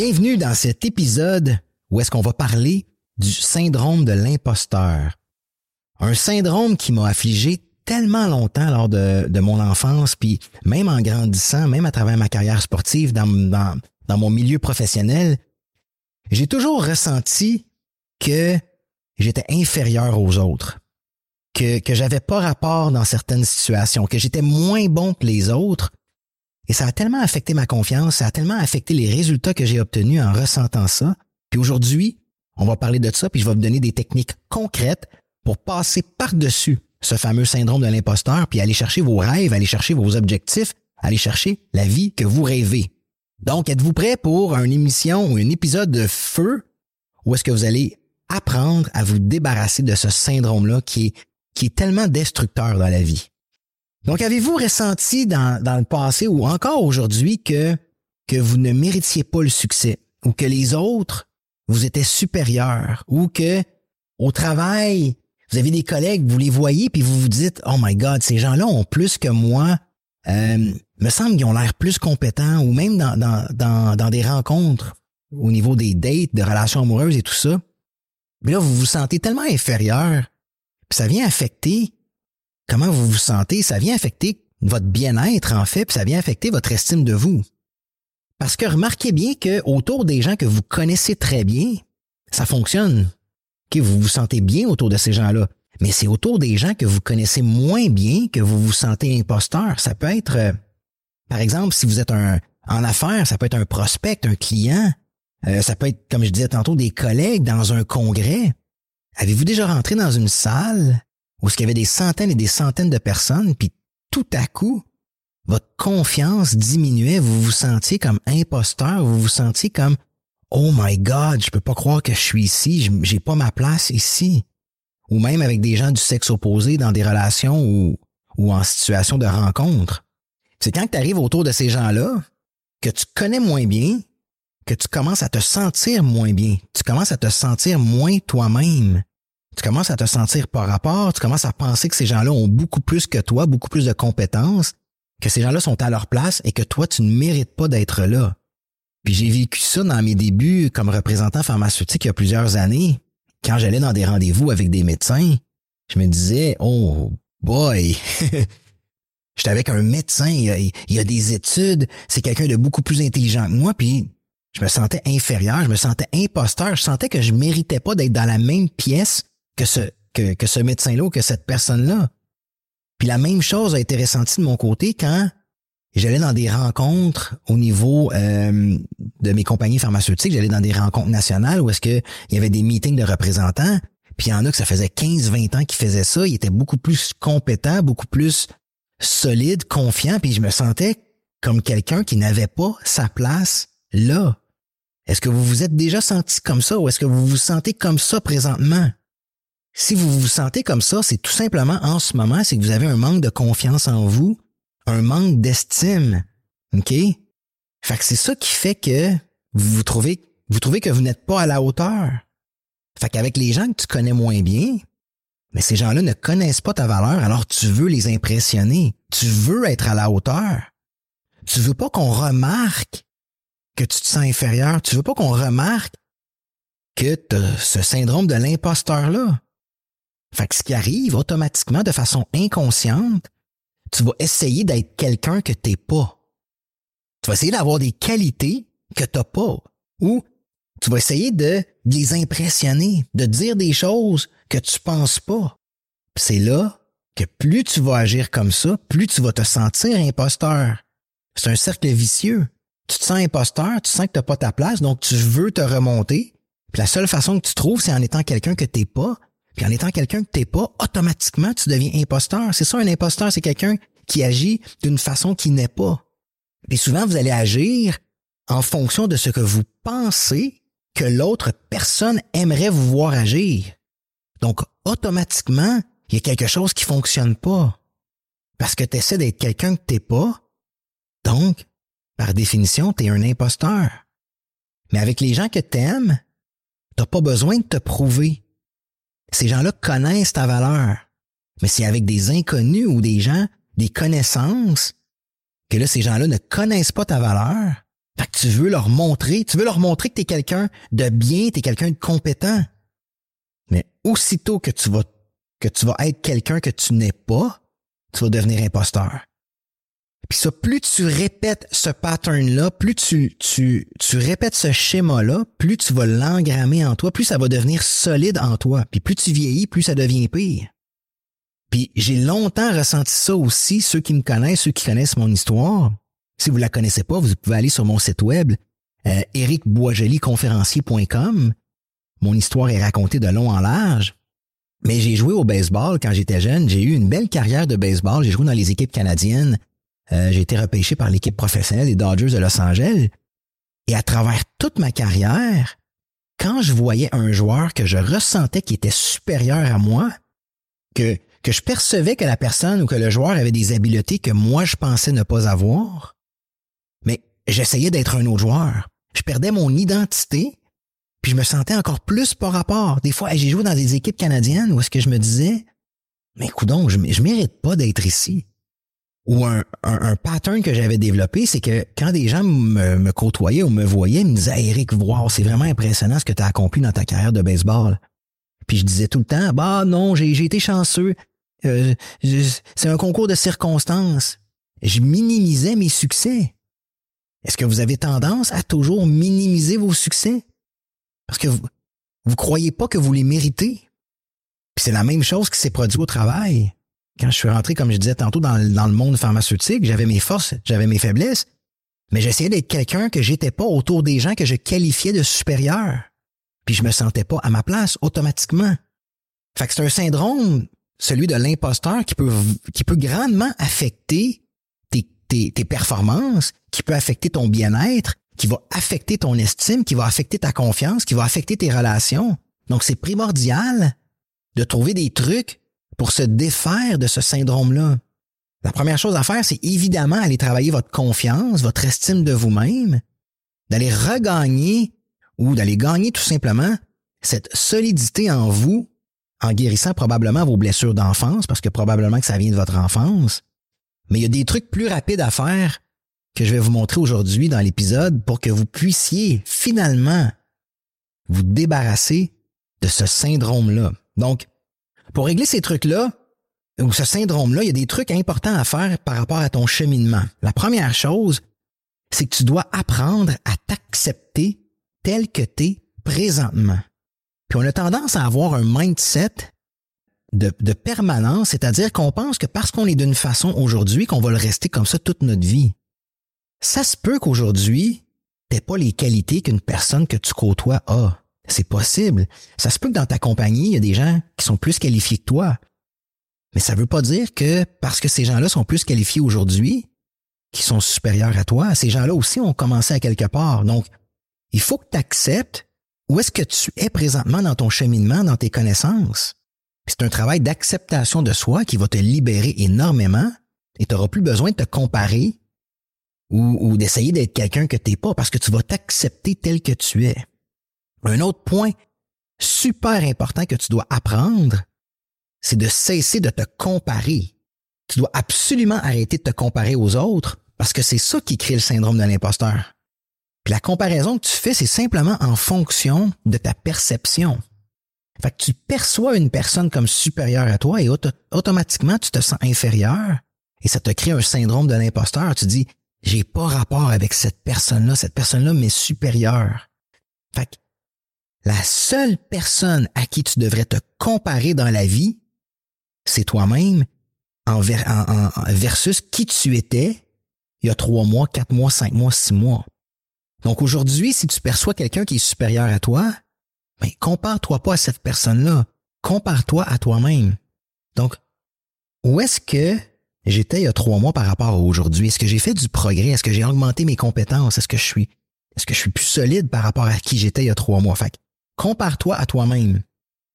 Bienvenue dans cet épisode où est-ce qu'on va parler du syndrome de l'imposteur. Un syndrome qui m'a affligé tellement longtemps lors de, mon enfance, puis même en grandissant, même à travers ma carrière sportive, dans, mon milieu professionnel, j'ai toujours ressenti que j'étais inférieur aux autres, que, que j'avais pas rapport dans certaines situations, que j'étais moins bon que les autres, et ça a tellement affecté ma confiance, ça a tellement affecté les résultats que j'ai obtenus en ressentant ça. Puis aujourd'hui, on va parler de ça, puis je vais vous donner des techniques concrètes pour passer par-dessus ce fameux syndrome de l'imposteur, puis aller chercher vos rêves, aller chercher vos objectifs, aller chercher la vie que vous rêvez. Donc, êtes-vous prêt pour une émission ou un épisode de feu où est-ce que vous allez apprendre à vous débarrasser de ce syndrome-là qui est, qui est tellement destructeur dans la vie? Donc, avez-vous ressenti dans, le passé ou encore aujourd'hui que, que vous ne méritiez pas le succès ou que les autres vous étaient supérieurs ou que au travail, vous avez des collègues, vous les voyez puis vous vous dites, oh my God, ces gens-là ont plus que moi, euh, me semble qu'ils ont l'air plus compétents ou même dans, dans, dans, dans des rencontres au niveau des dates, de relations amoureuses et tout ça. Mais là, vous vous sentez tellement inférieur, puis ça vient affecter comment vous vous sentez, ça vient affecter votre bien-être en fait, puis ça vient affecter votre estime de vous. Parce que remarquez bien que autour des gens que vous connaissez très bien, ça fonctionne. que vous vous sentez bien autour de ces gens-là. Mais c'est autour des gens que vous connaissez moins bien que vous vous sentez imposteur. Ça peut être, euh, par exemple, si vous êtes un, en affaires, ça peut être un prospect, un client. Euh, ça peut être, comme je disais tantôt, des collègues dans un congrès. Avez-vous déjà rentré dans une salle où il y avait des centaines et des centaines de personnes, puis tout à coup, votre confiance diminuait, vous vous sentiez comme imposteur, vous vous sentiez comme Oh my God, je peux pas croire que je suis ici, j'ai pas ma place ici. Ou même avec des gens du sexe opposé dans des relations ou, ou en situation de rencontre. C'est quand tu arrives autour de ces gens-là que tu connais moins bien, que tu commences à te sentir moins bien. Tu commences à te sentir moins toi-même tu commences à te sentir par rapport, tu commences à penser que ces gens-là ont beaucoup plus que toi, beaucoup plus de compétences, que ces gens-là sont à leur place et que toi, tu ne mérites pas d'être là. Puis j'ai vécu ça dans mes débuts comme représentant pharmaceutique il y a plusieurs années. Quand j'allais dans des rendez-vous avec des médecins, je me disais, oh boy, j'étais avec un médecin, il y a, des études, c'est quelqu'un de beaucoup plus intelligent que moi, puis je me sentais inférieur, je me sentais imposteur, je sentais que je méritais pas d'être dans la même pièce que ce, que, que ce médecin-là ou que cette personne-là. Puis la même chose a été ressentie de mon côté quand j'allais dans des rencontres au niveau euh, de mes compagnies pharmaceutiques, j'allais dans des rencontres nationales où est-ce que il y avait des meetings de représentants, puis il y en a que ça faisait 15-20 ans qu'ils faisaient ça, ils étaient beaucoup plus compétents, beaucoup plus solides, confiants, puis je me sentais comme quelqu'un qui n'avait pas sa place là. Est-ce que vous vous êtes déjà senti comme ça ou est-ce que vous vous sentez comme ça présentement? Si vous vous sentez comme ça, c'est tout simplement en ce moment, c'est que vous avez un manque de confiance en vous, un manque d'estime. OK? Fait que c'est ça qui fait que vous trouvez, vous trouvez que vous n'êtes pas à la hauteur. Fait qu'avec les gens que tu connais moins bien, mais ces gens-là ne connaissent pas ta valeur, alors tu veux les impressionner. Tu veux être à la hauteur. Tu veux pas qu'on remarque que tu te sens inférieur. Tu veux pas qu'on remarque que tu ce syndrome de l'imposteur-là. Fait que ce qui arrive automatiquement de façon inconsciente, tu vas essayer d'être quelqu'un que t'es pas. Tu vas essayer d'avoir des qualités que t'as pas. Ou tu vas essayer de, les impressionner, de dire des choses que tu penses pas. C'est là que plus tu vas agir comme ça, plus tu vas te sentir imposteur. C'est un cercle vicieux. Tu te sens imposteur, tu sens que t'as pas ta place, donc tu veux te remonter. Puis la seule façon que tu trouves, c'est en étant quelqu'un que t'es pas, puis en étant quelqu'un que t'es pas, automatiquement, tu deviens imposteur. C'est ça, un imposteur, c'est quelqu'un qui agit d'une façon qui n'est pas. Et souvent, vous allez agir en fonction de ce que vous pensez que l'autre personne aimerait vous voir agir. Donc, automatiquement, il y a quelque chose qui fonctionne pas. Parce que tu essaies d'être quelqu'un que t'es pas. Donc, par définition, tu es un imposteur. Mais avec les gens que t'aimes, t'as pas besoin de te prouver. Ces gens-là connaissent ta valeur. Mais c'est avec des inconnus ou des gens, des connaissances, que là, ces gens-là ne connaissent pas ta valeur. Fait que tu veux leur montrer, tu veux leur montrer que tu es quelqu'un de bien, tu es quelqu'un de compétent. Mais aussitôt que tu vas, que tu vas être quelqu'un que tu n'es pas, tu vas devenir imposteur. Puis ça, plus tu répètes ce pattern-là, plus tu, tu, tu répètes ce schéma-là, plus tu vas l'engrammer en toi, plus ça va devenir solide en toi. Puis plus tu vieillis, plus ça devient pire. Puis j'ai longtemps ressenti ça aussi, ceux qui me connaissent, ceux qui connaissent mon histoire. Si vous la connaissez pas, vous pouvez aller sur mon site web, euh, ericboisjoliconférencier.com. Mon histoire est racontée de long en large. Mais j'ai joué au baseball quand j'étais jeune. J'ai eu une belle carrière de baseball. J'ai joué dans les équipes canadiennes. Euh, j'ai été repêché par l'équipe professionnelle des Dodgers de Los Angeles. Et à travers toute ma carrière, quand je voyais un joueur que je ressentais qui était supérieur à moi, que que je percevais que la personne ou que le joueur avait des habiletés que moi je pensais ne pas avoir, mais j'essayais d'être un autre joueur. Je perdais mon identité, puis je me sentais encore plus par rapport. Des fois, j'ai joué dans des équipes canadiennes où est-ce que je me disais, mais coudon, je, je mérite pas d'être ici. Ou un, un, pattern que j'avais développé, c'est que quand des gens me, me, côtoyaient ou me voyaient, ils me disaient, Eric, wow, c'est vraiment impressionnant ce que tu as accompli dans ta carrière de baseball. Puis je disais tout le temps, bah non, j'ai été chanceux. Euh, c'est un concours de circonstances. Je minimisais mes succès. Est-ce que vous avez tendance à toujours minimiser vos succès? Parce que vous, vous croyez pas que vous les méritez. Puis c'est la même chose qui s'est produit au travail. Quand je suis rentré, comme je disais tantôt, dans, le monde pharmaceutique, j'avais mes forces, j'avais mes faiblesses, mais j'essayais d'être quelqu'un que j'étais pas autour des gens que je qualifiais de supérieurs. Puis je me sentais pas à ma place automatiquement. Fait que c'est un syndrome celui de l'imposteur qui peut, grandement affecter tes performances, qui peut affecter ton bien-être, qui va affecter ton estime, qui va affecter ta confiance, qui va affecter tes relations. Donc, c'est primordial de trouver des trucs pour se défaire de ce syndrome-là. La première chose à faire, c'est évidemment aller travailler votre confiance, votre estime de vous-même, d'aller regagner ou d'aller gagner tout simplement cette solidité en vous en guérissant probablement vos blessures d'enfance, parce que probablement que ça vient de votre enfance. Mais il y a des trucs plus rapides à faire que je vais vous montrer aujourd'hui dans l'épisode pour que vous puissiez finalement vous débarrasser de ce syndrome-là. Donc, pour régler ces trucs-là, ou ce syndrome-là, il y a des trucs importants à faire par rapport à ton cheminement. La première chose, c'est que tu dois apprendre à t'accepter tel que tu es présentement. Puis on a tendance à avoir un mindset de, de permanence, c'est-à-dire qu'on pense que parce qu'on est d'une façon aujourd'hui, qu'on va le rester comme ça toute notre vie. Ça se peut qu'aujourd'hui, t'aies pas les qualités qu'une personne que tu côtoies a. C'est possible. Ça se peut que dans ta compagnie, il y a des gens qui sont plus qualifiés que toi. Mais ça veut pas dire que parce que ces gens-là sont plus qualifiés aujourd'hui, qu'ils sont supérieurs à toi, ces gens-là aussi ont commencé à quelque part. Donc, il faut que tu acceptes où est-ce que tu es présentement dans ton cheminement, dans tes connaissances? C'est un travail d'acceptation de soi qui va te libérer énormément et tu n'auras plus besoin de te comparer ou, d'essayer d'être quelqu'un que tu n'es pas parce que tu vas t'accepter tel que tu es. Un autre point super important que tu dois apprendre, c'est de cesser de te comparer. Tu dois absolument arrêter de te comparer aux autres parce que c'est ça qui crée le syndrome de l'imposteur la comparaison que tu fais, c'est simplement en fonction de ta perception. Fait que tu perçois une personne comme supérieure à toi et automatiquement tu te sens inférieur et ça te crée un syndrome de l'imposteur. Tu dis, j'ai pas rapport avec cette personne-là, cette personne-là m'est supérieure. Fait que la seule personne à qui tu devrais te comparer dans la vie, c'est toi-même en, versus qui tu étais il y a trois mois, quatre mois, cinq mois, six mois. Donc aujourd'hui, si tu perçois quelqu'un qui est supérieur à toi, ben, compare-toi pas à cette personne-là. Compare-toi à toi-même. Donc, où est-ce que j'étais il y a trois mois par rapport à aujourd'hui? Est-ce que j'ai fait du progrès? Est-ce que j'ai augmenté mes compétences? Est-ce que je suis, est-ce que je suis plus solide par rapport à qui j'étais il y a trois mois? Fait compare-toi à toi-même.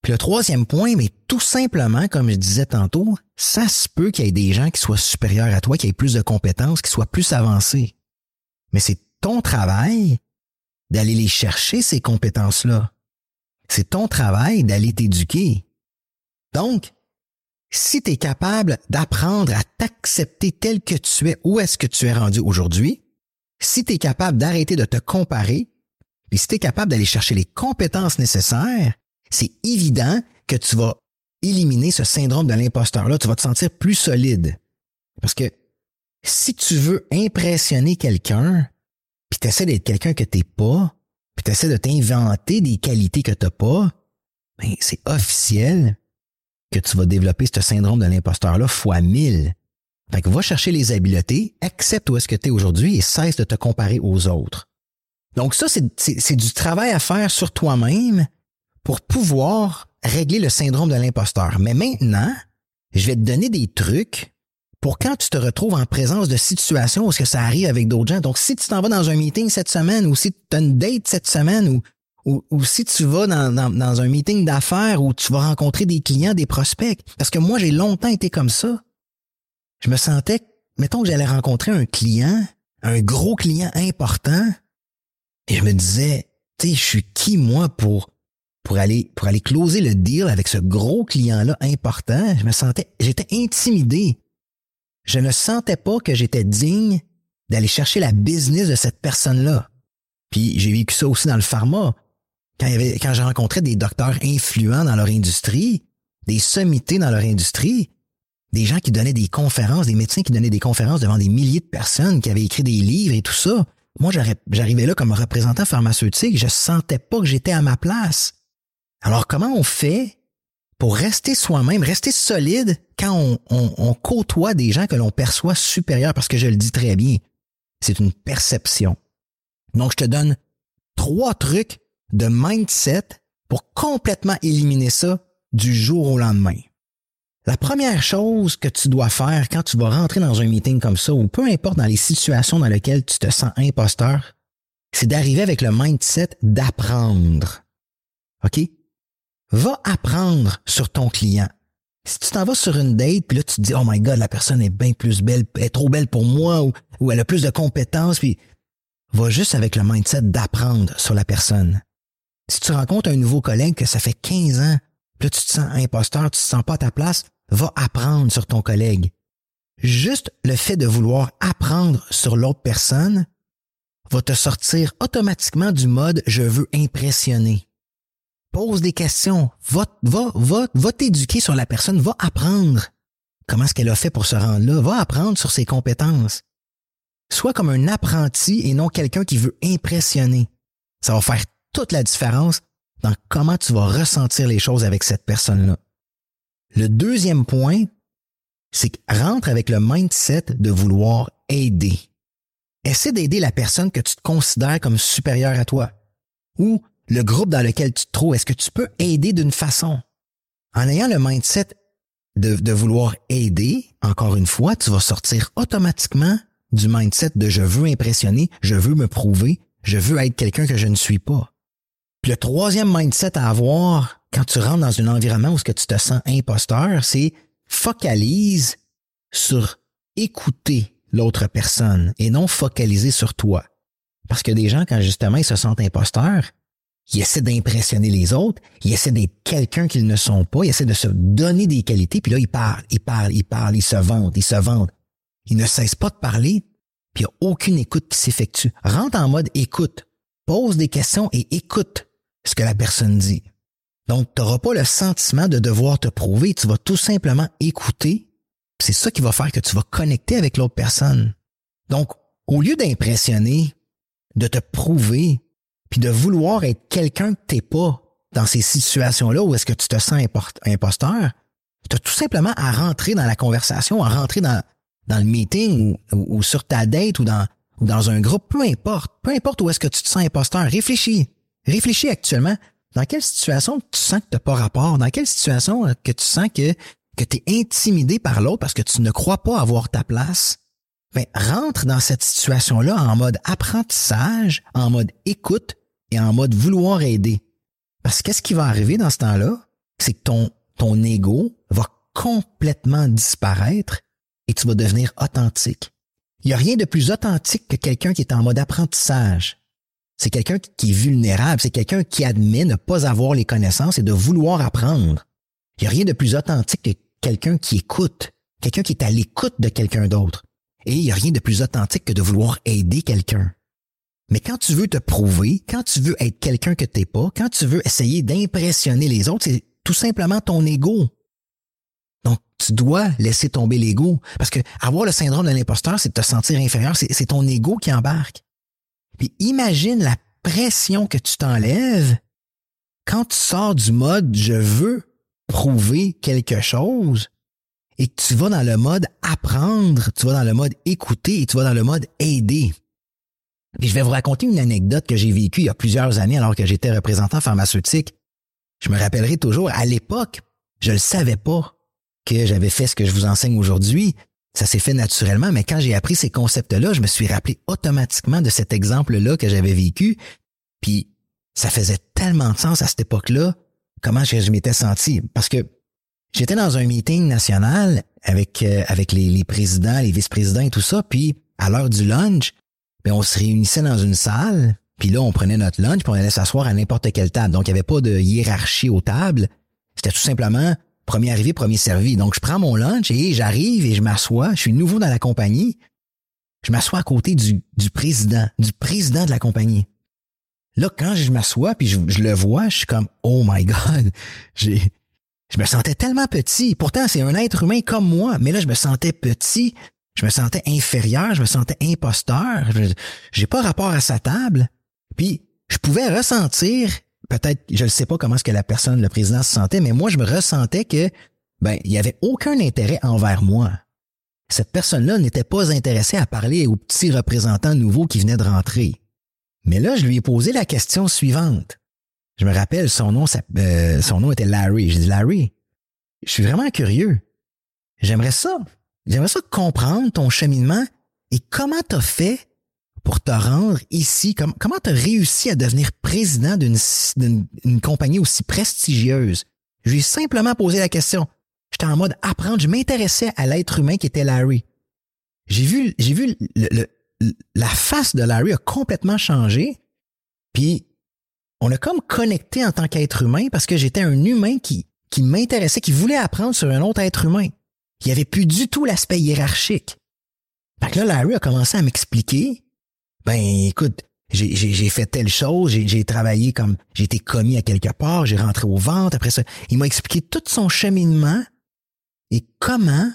Puis le troisième point, mais tout simplement, comme je disais tantôt, ça se peut qu'il y ait des gens qui soient supérieurs à toi, qui aient plus de compétences, qui soient plus avancés. Mais c'est ton travail d'aller les chercher, ces compétences-là. C'est ton travail d'aller t'éduquer. Donc, si tu es capable d'apprendre à t'accepter tel que tu es, où est-ce que tu es rendu aujourd'hui, si tu es capable d'arrêter de te comparer, et si tu es capable d'aller chercher les compétences nécessaires, c'est évident que tu vas éliminer ce syndrome de l'imposteur-là, tu vas te sentir plus solide. Parce que si tu veux impressionner quelqu'un, puis tu essaies d'être quelqu'un que t'es pas, puis tu essaies de t'inventer des qualités que t'as pas, ben c'est officiel que tu vas développer ce syndrome de l'imposteur-là fois mille. Fait que va chercher les habiletés, accepte où est-ce que tu es aujourd'hui et cesse de te comparer aux autres. Donc ça, c'est du travail à faire sur toi-même pour pouvoir régler le syndrome de l'imposteur. Mais maintenant, je vais te donner des trucs pour quand tu te retrouves en présence de situations où ce que ça arrive avec d'autres gens. Donc, si tu t'en vas dans un meeting cette semaine ou si tu as une date cette semaine ou, ou, si tu vas dans, dans, dans un meeting d'affaires où tu vas rencontrer des clients, des prospects. Parce que moi, j'ai longtemps été comme ça. Je me sentais, mettons que j'allais rencontrer un client, un gros client important, et je me disais, tu sais, je suis qui moi pour pour aller pour aller closer le deal avec ce gros client-là important, je me sentais j'étais intimidé. Je ne sentais pas que j'étais digne d'aller chercher la business de cette personne-là. Puis j'ai vécu ça aussi dans le pharma. Quand, il y quand j'ai rencontré des docteurs influents dans leur industrie, des sommités dans leur industrie, des gens qui donnaient des conférences, des médecins qui donnaient des conférences devant des milliers de personnes, qui avaient écrit des livres et tout ça. Moi, j'arrivais là comme représentant pharmaceutique, je sentais pas que j'étais à ma place. Alors, comment on fait pour rester soi-même, rester solide quand on, côtoie des gens que l'on perçoit supérieurs? Parce que je le dis très bien, c'est une perception. Donc, je te donne trois trucs de mindset pour complètement éliminer ça du jour au lendemain. La première chose que tu dois faire quand tu vas rentrer dans un meeting comme ça, ou peu importe dans les situations dans lesquelles tu te sens imposteur, c'est d'arriver avec le mindset d'apprendre. OK? Va apprendre sur ton client. Si tu t'en vas sur une date, puis là tu te dis, oh my god, la personne est bien plus belle, elle est trop belle pour moi, ou, ou elle a plus de compétences, puis va juste avec le mindset d'apprendre sur la personne. Si tu rencontres un nouveau collègue que ça fait 15 ans, là tu te sens imposteur, tu te sens pas à ta place, va apprendre sur ton collègue. Juste le fait de vouloir apprendre sur l'autre personne va te sortir automatiquement du mode je veux impressionner. Pose des questions, va, va, va, va t'éduquer sur la personne, va apprendre comment est-ce qu'elle a fait pour se rendre là, va apprendre sur ses compétences. Sois comme un apprenti et non quelqu'un qui veut impressionner. Ça va faire toute la différence dans comment tu vas ressentir les choses avec cette personne-là. Le deuxième point, c'est rentre avec le mindset de vouloir aider. Essaie d'aider la personne que tu te considères comme supérieure à toi ou le groupe dans lequel tu te trouves. Est-ce que tu peux aider d'une façon? En ayant le mindset de vouloir aider, encore une fois, tu vas sortir automatiquement du mindset de je veux impressionner, je veux me prouver, je veux être quelqu'un que je ne suis pas. Puis le troisième mindset à avoir, quand tu rentres dans un environnement où ce que tu te sens imposteur, c'est focalise sur écouter l'autre personne et non focaliser sur toi. Parce que des gens, quand justement ils se sentent imposteurs, ils essaient d'impressionner les autres, ils essaient d'être quelqu'un qu'ils ne sont pas, ils essaient de se donner des qualités, puis là, ils parlent, ils parlent, ils parlent, ils se vendent, ils se vendent. Ils ne cessent pas de parler, puis il n'y a aucune écoute qui s'effectue. Rentre en mode écoute, pose des questions et écoute ce que la personne dit. Donc, tu n'auras pas le sentiment de devoir te prouver, tu vas tout simplement écouter. C'est ça qui va faire que tu vas connecter avec l'autre personne. Donc, au lieu d'impressionner, de te prouver, puis de vouloir être quelqu'un que t'es pas dans ces situations-là où est-ce que tu te sens imposteur, tu as tout simplement à rentrer dans la conversation, à rentrer dans, dans le meeting ou, sur ta date ou dans, ou dans un groupe, peu importe, peu importe où est-ce que tu te sens imposteur, réfléchis. Réfléchis actuellement dans quelle situation tu sens que tu n'as pas rapport? Dans quelle situation euh, que tu sens que que tu es intimidé par l'autre parce que tu ne crois pas avoir ta place, ben, rentre dans cette situation-là en mode apprentissage, en mode écoute et en mode vouloir aider. Parce qu'est-ce qui va arriver dans ce temps-là? C'est que ton, ton ego va complètement disparaître et tu vas devenir authentique. Il n'y a rien de plus authentique que quelqu'un qui est en mode apprentissage. C'est quelqu'un qui est vulnérable, c'est quelqu'un qui admet ne pas avoir les connaissances et de vouloir apprendre. Il n'y a rien de plus authentique que quelqu'un qui écoute, quelqu'un qui est à l'écoute de quelqu'un d'autre. Et il n'y a rien de plus authentique que de vouloir aider quelqu'un. Mais quand tu veux te prouver, quand tu veux être quelqu'un que t'es pas, quand tu veux essayer d'impressionner les autres, c'est tout simplement ton ego. Donc, tu dois laisser tomber l'ego. Parce que avoir le syndrome de l'imposteur, c'est te sentir inférieur. C'est ton ego qui embarque. Puis imagine la pression que tu t'enlèves quand tu sors du mode je veux prouver quelque chose et que tu vas dans le mode apprendre, tu vas dans le mode écouter et tu vas dans le mode aider. Puis je vais vous raconter une anecdote que j'ai vécue il y a plusieurs années alors que j'étais représentant pharmaceutique. Je me rappellerai toujours, à l'époque, je ne savais pas que j'avais fait ce que je vous enseigne aujourd'hui. Ça s'est fait naturellement, mais quand j'ai appris ces concepts-là, je me suis rappelé automatiquement de cet exemple-là que j'avais vécu. Puis ça faisait tellement de sens à cette époque-là, comment je, m'étais senti. Parce que j'étais dans un meeting national avec, euh, avec les, présidents, les vice-présidents et tout ça, puis à l'heure du lunch, ben, on se réunissait dans une salle, puis là, on prenait notre lunch, puis on allait s'asseoir à n'importe quelle table. Donc, il n'y avait pas de hiérarchie aux tables. C'était tout simplement premier arrivé, premier servi. Donc, je prends mon lunch et j'arrive et je m'assois. Je suis nouveau dans la compagnie. Je m'assois à côté du, du président, du président de la compagnie. Là, quand je m'assois puis je, je, le vois, je suis comme oh my god, j'ai, je me sentais tellement petit. Pourtant, c'est un être humain comme moi, mais là, je me sentais petit. Je me sentais inférieur, je me sentais imposteur. J'ai pas rapport à sa table. Puis, je pouvais ressentir, peut-être, je ne sais pas comment est-ce que la personne, le président se sentait, mais moi, je me ressentais que, ben, il y avait aucun intérêt envers moi. Cette personne-là n'était pas intéressée à parler aux petits représentants nouveaux qui venaient de rentrer. Mais là, je lui ai posé la question suivante. Je me rappelle, son nom, euh, son nom était Larry. J'ai dit, Larry, je suis vraiment curieux. J'aimerais ça J'aimerais ça comprendre ton cheminement et comment t'as fait pour te rendre ici, comment comment t'as réussi à devenir président d'une compagnie aussi prestigieuse? Je lui ai simplement posé la question. J'étais en mode apprendre, je m'intéressais à l'être humain qui était Larry. J'ai vu, j'ai vu le, la face de Larry a complètement changé. Puis on a comme connecté en tant qu'être humain parce que j'étais un humain qui, qui m'intéressait, qui voulait apprendre sur un autre être humain. Il n'y avait plus du tout l'aspect hiérarchique. Fait que là, Larry a commencé à m'expliquer. Ben, écoute, j'ai fait telle chose, j'ai travaillé comme, j'ai été commis à quelque part, j'ai rentré au ventre, après ça, il m'a expliqué tout son cheminement et comment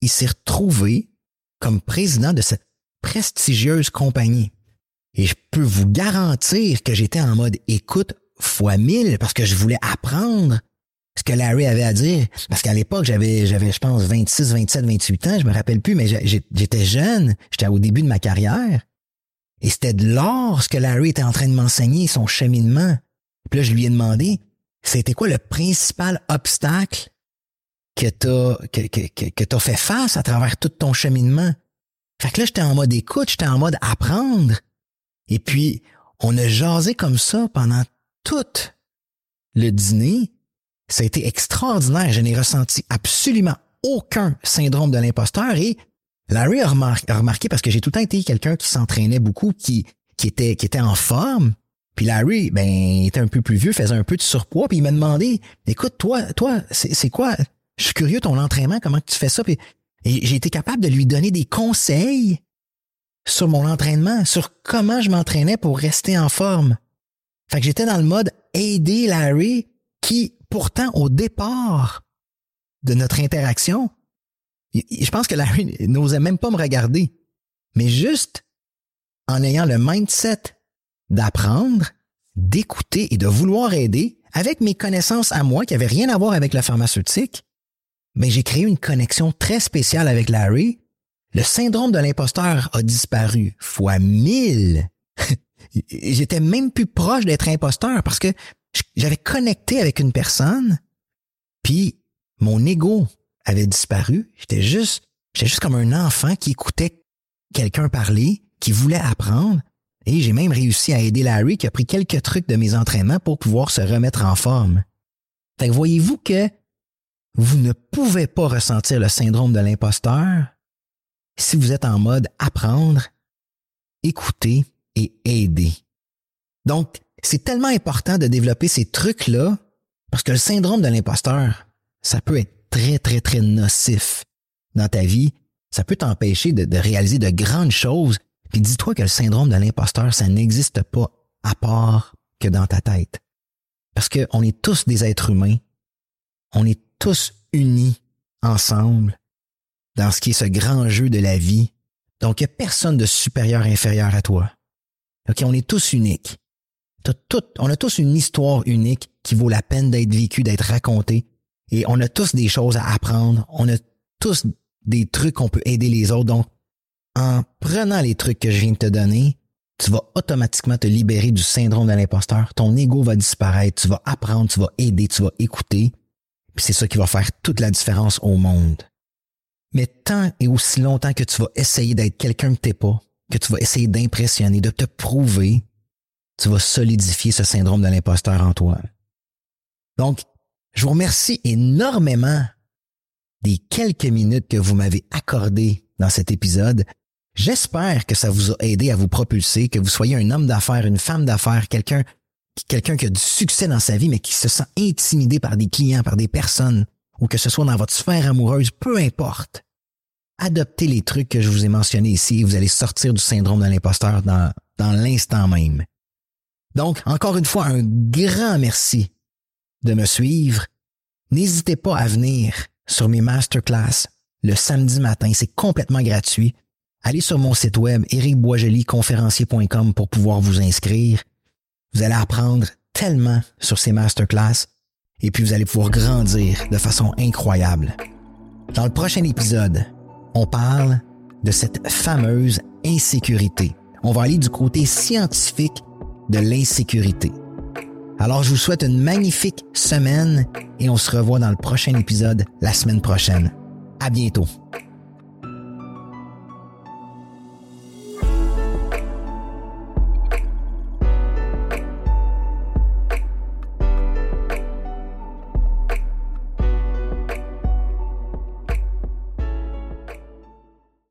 il s'est retrouvé comme président de cette prestigieuse compagnie. Et je peux vous garantir que j'étais en mode écoute fois mille parce que je voulais apprendre ce que Larry avait à dire. Parce qu'à l'époque, j'avais, j'avais, je pense, 26, 27, 28 ans, je me rappelle plus, mais j'étais jeune, j'étais au début de ma carrière. Et c'était de l'or ce que Larry était en train de m'enseigner, son cheminement. Puis là, je lui ai demandé, c'était quoi le principal obstacle que t'as, que, que, que, t'as fait face à travers tout ton cheminement? Fait que là, j'étais en mode écoute, j'étais en mode apprendre. Et puis, on a jasé comme ça pendant tout le dîner. Ça a été extraordinaire. Je n'ai ressenti absolument aucun syndrome de l'imposteur et Larry a remarqué, parce que j'ai tout le temps été quelqu'un qui s'entraînait beaucoup, qui, était, qui était en forme. Puis Larry, ben, était un peu plus vieux, faisait un peu de surpoids, puis il m'a demandé, écoute, toi, toi, c'est quoi? Je suis curieux ton entraînement, comment tu fais ça? Puis, et j'ai été capable de lui donner des conseils sur mon entraînement, sur comment je m'entraînais pour rester en forme. Fait que j'étais dans le mode aider Larry qui pourtant, au départ de notre interaction, je pense que Larry n'osait même pas me regarder. Mais juste en ayant le mindset d'apprendre, d'écouter et de vouloir aider avec mes connaissances à moi qui n'avaient rien à voir avec la pharmaceutique, mais j'ai créé une connexion très spéciale avec Larry. Le syndrome de l'imposteur a disparu fois mille. J'étais même plus proche d'être imposteur parce que j'avais connecté avec une personne, puis mon ego avait disparu. J'étais juste, j'étais juste comme un enfant qui écoutait quelqu'un parler, qui voulait apprendre. Et j'ai même réussi à aider Larry qui a pris quelques trucs de mes entraînements pour pouvoir se remettre en forme. Fait que voyez-vous que vous ne pouvez pas ressentir le syndrome de l'imposteur si vous êtes en mode apprendre, écouter et aider. Donc, c'est tellement important de développer ces trucs-là parce que le syndrome de l'imposteur, ça peut être très, très, très nocif dans ta vie. Ça peut t'empêcher de, réaliser de grandes choses. Puis dis-toi que le syndrome de l'imposteur, ça n'existe pas à part que dans ta tête. Parce qu'on est tous des êtres humains. On est tous unis ensemble dans ce qui est ce grand jeu de la vie. Donc, il n'y a personne de supérieur, inférieur à toi. OK, on est tous uniques. on a tous une histoire unique qui vaut la peine d'être vécue, d'être racontée. Et on a tous des choses à apprendre. On a tous des trucs qu'on peut aider les autres. Donc, en prenant les trucs que je viens de te donner, tu vas automatiquement te libérer du syndrome de l'imposteur. Ton ego va disparaître. Tu vas apprendre, tu vas aider, tu vas écouter. Puis c'est ça qui va faire toute la différence au monde. Mais tant et aussi longtemps que tu vas essayer d'être quelqu'un que t'es pas, que tu vas essayer d'impressionner, de te prouver, tu vas solidifier ce syndrome de l'imposteur en toi. Donc, je vous remercie énormément des quelques minutes que vous m'avez accordées dans cet épisode. J'espère que ça vous a aidé à vous propulser, que vous soyez un homme d'affaires, une femme d'affaires, quelqu'un quelqu'un qui a du succès dans sa vie, mais qui se sent intimidé par des clients, par des personnes, ou que ce soit dans votre sphère amoureuse, peu importe. Adoptez les trucs que je vous ai mentionnés ici et vous allez sortir du syndrome de l'imposteur dans, dans l'instant même. Donc, encore une fois, un grand merci de me suivre. N'hésitez pas à venir sur mes masterclass le samedi matin. C'est complètement gratuit. Allez sur mon site web ericboisjoliconférencier.com pour pouvoir vous inscrire. Vous allez apprendre tellement sur ces masterclass et puis vous allez pouvoir grandir de façon incroyable. Dans le prochain épisode, on parle de cette fameuse insécurité. On va aller du côté scientifique de l'insécurité. Alors je vous souhaite une magnifique semaine et on se revoit dans le prochain épisode la semaine prochaine. À bientôt.